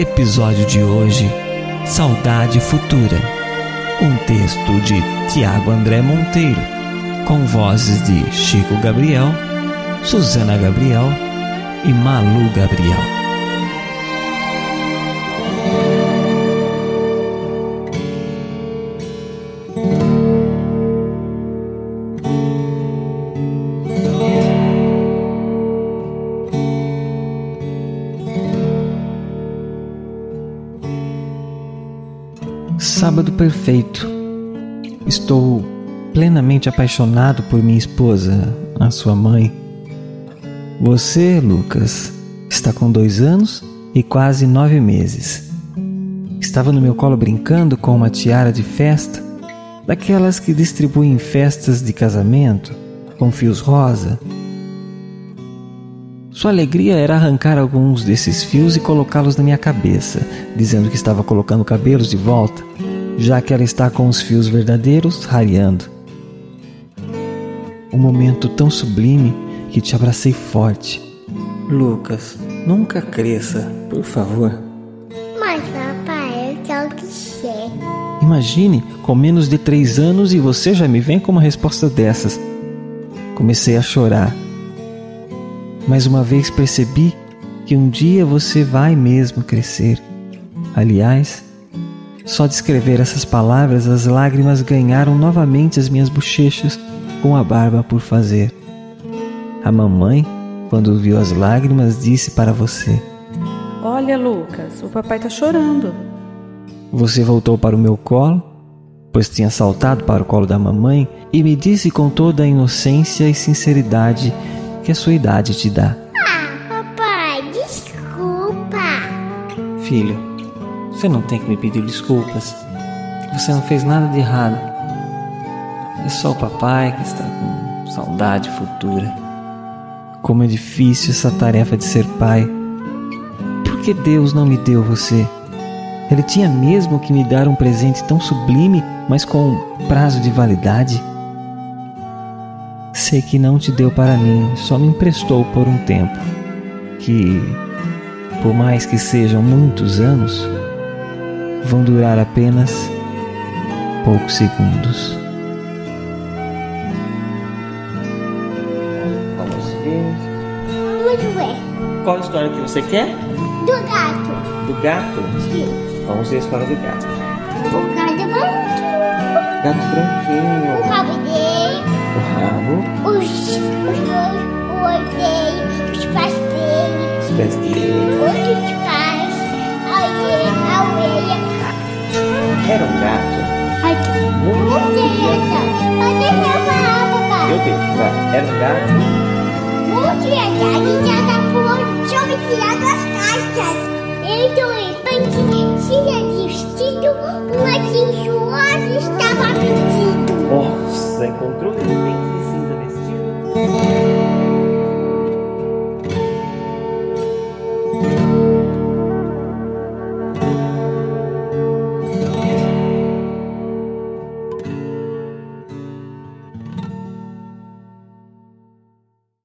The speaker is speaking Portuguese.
Episódio de hoje: Saudade Futura. Um texto de Tiago André Monteiro, com vozes de Chico Gabriel, Suzana Gabriel e Malu Gabriel. Sábado perfeito. Estou plenamente apaixonado por minha esposa, a sua mãe. Você, Lucas, está com dois anos e quase nove meses. Estava no meu colo brincando com uma tiara de festa, daquelas que distribuem festas de casamento, com fios rosa. Sua alegria era arrancar alguns desses fios e colocá-los na minha cabeça, dizendo que estava colocando cabelos de volta, já que ela está com os fios verdadeiros rareando. Um momento tão sublime que te abracei forte. Lucas, nunca cresça, por favor. Mas, papai, eu quero crescer. Imagine, com menos de três anos e você já me vem com uma resposta dessas. Comecei a chorar. Mais uma vez percebi que um dia você vai mesmo crescer. Aliás, só de escrever essas palavras, as lágrimas ganharam novamente as minhas bochechas com a barba por fazer. A mamãe, quando viu as lágrimas, disse para você: Olha, Lucas, o papai tá chorando. Você voltou para o meu colo, pois tinha saltado para o colo da mamãe, e me disse com toda a inocência e sinceridade que a sua idade te dá. Ah, papai, desculpa. Filho, você não tem que me pedir desculpas. Você não fez nada de errado. É só o papai que está com saudade futura. Como é difícil essa tarefa de ser pai. Por que Deus não me deu você? Ele tinha mesmo que me dar um presente tão sublime, mas com prazo de validade? Sei que não te deu para mim, só me emprestou por um tempo. Que, por mais que sejam muitos anos, vão durar apenas poucos segundos. Vamos ver. Vamos ver. Qual história que você quer? Do gato. Do gato? Sim. Vamos ver a história do gato. O gato é branquinho. Gato branquinho. O rabo dele. O rabo, Os, os o dele. Os dele. os. Outros pés. A orelha. A orelha. Era um gato. Muito deixa eu deixo, vai. Era um gato. Muito verdade,